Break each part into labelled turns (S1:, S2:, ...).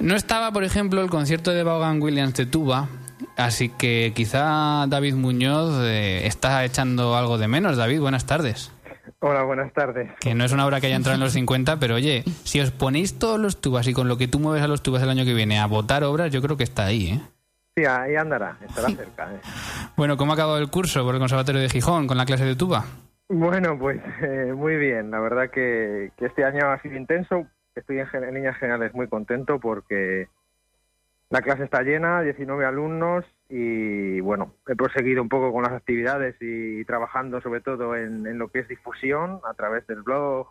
S1: No estaba, por ejemplo, el concierto de Vaughan Williams de tuba, así que quizá David Muñoz eh, está echando algo de menos. David, buenas tardes.
S2: Hola, buenas tardes.
S1: Que no es una obra que haya entrado en los 50, pero oye, si os ponéis todos los tubas y con lo que tú mueves a los tubas el año que viene a votar obras, yo creo que está ahí, ¿eh?
S2: Sí, ahí andará, estará cerca. ¿eh?
S1: Bueno, ¿cómo ha acabado el curso por el Conservatorio de Gijón con la clase de tuba?
S2: Bueno, pues eh, muy bien. La verdad que, este año ha sido intenso. Estoy en, en líneas generales muy contento porque la clase está llena, 19 alumnos y bueno, he proseguido un poco con las actividades y, trabajando sobre todo en, lo que es difusión a través del blog,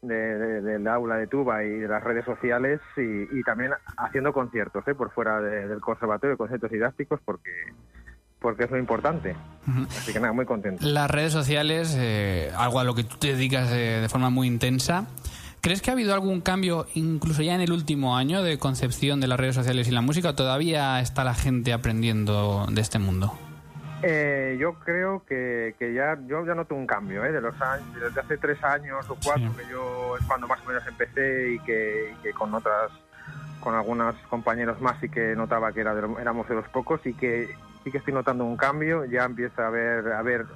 S2: del aula de tuba y de las redes sociales y, también haciendo conciertos ¿eh? por fuera del conservatorio, conciertos didácticos porque porque es muy importante. Así que nada, muy contento.
S1: Las redes sociales, eh, algo a lo que tú te dedicas de forma muy intensa, ¿Crees que ha habido algún cambio, incluso ya en el último año, de concepción de las redes sociales y la música? ¿O todavía está la gente aprendiendo de este mundo?
S2: Eh, yo creo que, ya yo ya noto un cambio ¿eh? de los años desde hace tres años o cuatro que yo es cuando más o menos empecé y que, con otras con algunos compañeros más sí que notaba que era éramos de los pocos y que sí que estoy notando un cambio ya empieza a haber a ver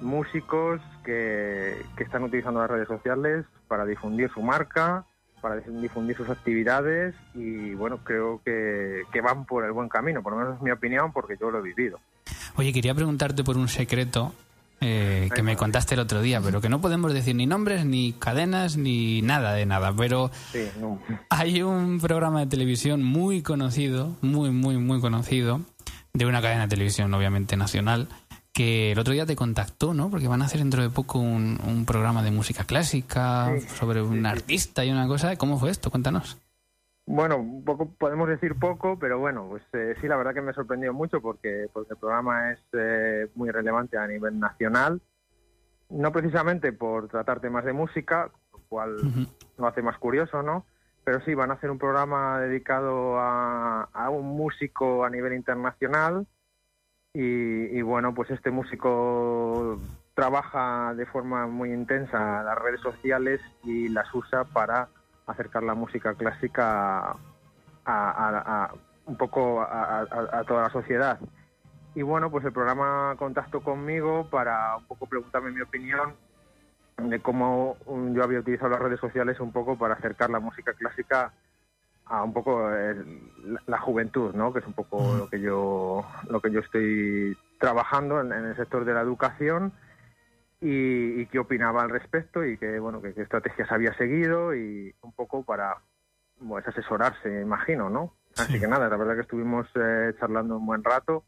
S2: músicos que, están utilizando las redes sociales para difundir su marca, para difundir sus actividades y bueno, creo que, van por el buen camino, por lo menos es mi opinión porque yo lo he vivido.
S1: Oye, quería preguntarte por un secreto eh, que me contaste el otro día, pero que no podemos decir ni nombres, ni cadenas, ni nada de nada. Pero hay un programa de televisión muy conocido, muy, muy, muy conocido, de una cadena de televisión obviamente nacional, que el otro día te contactó, ¿no? Porque van a hacer dentro de poco un, programa de música clásica sobre un artista y una cosa. ¿Cómo fue esto? Cuéntanos.
S2: Bueno, poco, podemos decir poco, pero bueno, pues eh, sí, la verdad que me sorprendió mucho porque, porque el programa es eh, muy relevante a nivel nacional. No precisamente por tratar temas de música, lo cual lo hace más curioso, ¿no? Pero sí, van a hacer un programa dedicado a, a un músico a nivel internacional y, bueno, pues este músico trabaja de forma muy intensa las redes sociales y las usa para acercar la música clásica a, un poco a, toda la sociedad. Y bueno, pues el programa contactó conmigo para un poco preguntarme mi opinión de cómo yo había utilizado las redes sociales un poco para acercar la música clásica a un poco eh, la, juventud, ¿no? Que es un poco lo que yo lo que yo estoy trabajando en, el sector de la educación y, qué opinaba al respecto y qué bueno qué, estrategias había seguido y un poco para pues, asesorarse, imagino, ¿no? Así que nada, la verdad que estuvimos eh, charlando un buen rato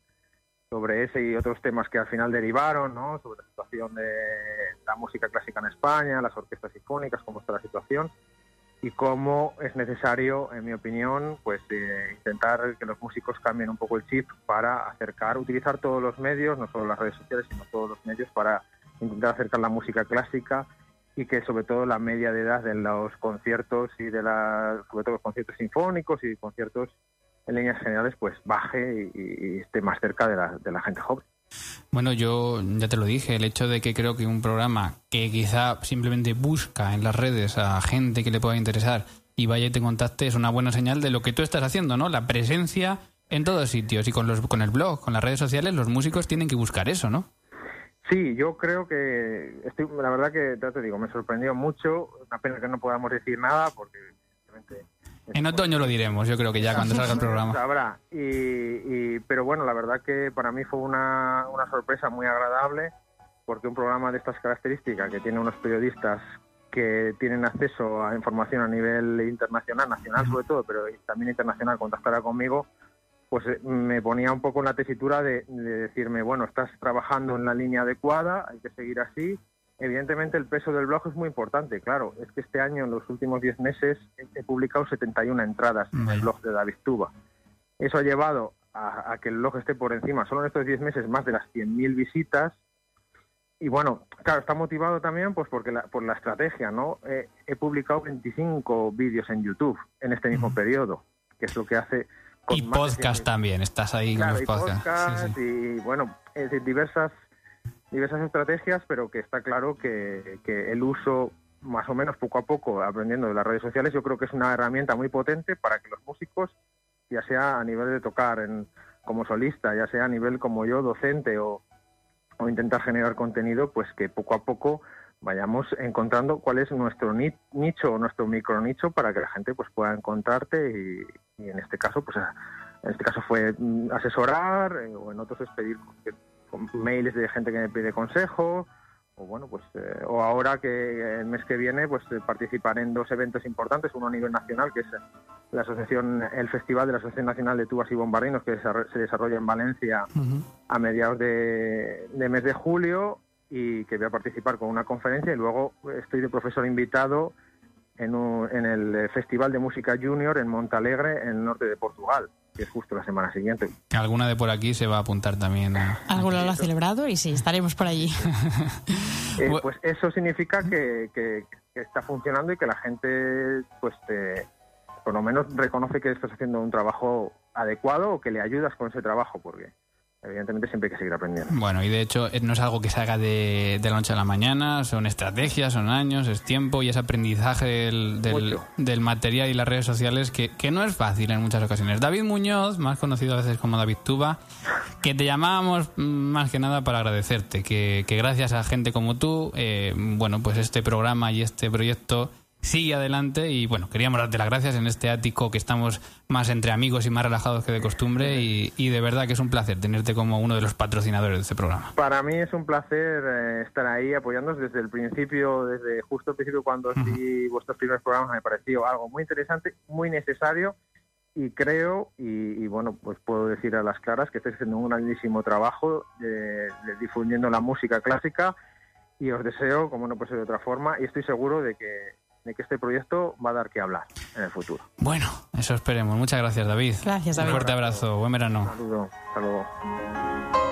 S2: sobre ese y otros temas que al final derivaron, ¿no? Sobre la situación de la música clásica en España, las orquestas sinfónicas, cómo está la situación y cómo es necesario, en mi opinión, pues eh, intentar que los músicos cambien un poco el chip para acercar, utilizar todos los medios, no solo las redes sociales, sino todos los medios para intentar acercar la música clásica y que sobre todo la media de edad de los conciertos y de la, sobre todo los conciertos sinfónicos y conciertos en líneas generales, pues baje y, esté más cerca de la, de la gente joven.
S1: Bueno, yo ya te lo dije, el hecho de que creo que un programa que quizá simplemente busca en las redes a gente que le pueda interesar y vaya y te contacte es una buena señal de lo que tú estás haciendo, ¿no? La presencia en todos sitios y con, los, con el blog, con las redes sociales, los músicos tienen que buscar eso, ¿no?
S2: Sí, yo creo que, estoy, la verdad que, te digo, me sorprendió mucho, una pena que no podamos decir nada porque
S1: en otoño lo diremos, yo creo que ya cuando salga el programa.
S2: Sabrá. Y, pero bueno, la verdad que para mí fue una, una sorpresa muy agradable porque un programa de estas características que tiene unos periodistas que tienen acceso a información a nivel internacional, nacional sobre todo, pero también internacional, contactara conmigo, pues eh, me ponía un poco en la tesitura de, de decirme, bueno, estás trabajando en la línea adecuada, hay que seguir así, Evidentemente el peso del blog es muy importante, claro. Es que este año, en los últimos 10 meses, he publicado 71 entradas en el blog de David Tuba. Eso ha llevado a, que el blog esté por encima, solo en estos 10 meses, más de las 100.000 visitas. Y bueno, claro, está motivado también pues porque por la estrategia, ¿no? he publicado 25 vídeos en YouTube en este mismo periodo, que es lo que hace...
S1: y podcast también, estás ahí con los podcasts.
S2: Y bueno, diversas diversas estrategias, pero que está claro que, el uso más o menos poco a poco aprendiendo de las redes sociales, yo creo que es una herramienta muy potente para que los músicos, ya sea a nivel de tocar en, como solista, ya sea a nivel como yo, docente o, o intentar generar contenido, pues que poco a poco vayamos encontrando cuál es nuestro nicho o nuestro micro nicho para que la gente pues pueda encontrarte y, y en este caso pues en este caso fue mm, asesorar eh, o en otros es pedir mails de gente que me pide consejo o bueno pues eh, o ahora que el mes que viene pues eh, participar en dos eventos importantes uno a nivel nacional que es la asociación el festival de la asociación nacional de tubas y bombardinos que se desarrolla en Valencia a mediados de, mes de julio y que voy a participar con una conferencia y luego estoy de profesor invitado en, en el Festival de Música Junior en Montalegre, en el norte de Portugal que es justo la semana siguiente.
S1: Alguna de por aquí se va a apuntar también. A...
S3: Alguno lo ha celebrado y sí, estaremos por allí.
S2: Eh, pues eso significa que, que, está funcionando y que la gente, pues, por lo menos reconoce que estás haciendo un trabajo adecuado o que le ayudas con ese trabajo, porque evidentemente siempre hay que seguir aprendiendo.
S1: Bueno, y de hecho eh, no es algo que se haga de, de la noche a la mañana, son estrategias, son años, es tiempo y es aprendizaje del, del, material y las redes sociales que, que, no es fácil en muchas ocasiones. David Muñoz, más conocido a veces como David Tuba, que te llamábamos más que nada para agradecerte, que, que gracias a gente como tú, eh, bueno, pues este programa y este proyecto sigue adelante. Y bueno, queríamos darte las gracias en este ático que estamos más entre amigos y más relajados que de costumbre. Y, de verdad que es un placer tenerte como uno de los patrocinadores de este programa.
S2: Para mí es un placer eh, estar ahí apoyándonos desde el principio, desde justo el principio cuando vi vuestros primeros programas me pareció algo muy interesante, muy necesario. Y creo, y, bueno, pues puedo decir a las claras que estáis haciendo un grandísimo trabajo de difundiendo la música clásica. Y os deseo, como no puede ser de otra forma, y estoy seguro de que de que este proyecto va a dar que hablar en el futuro.
S1: Bueno, eso esperemos. Muchas gracias, David.
S3: Gracias, David.
S1: Un fuerte abrazo. Buen verano.
S2: Un saludo. Hasta luego.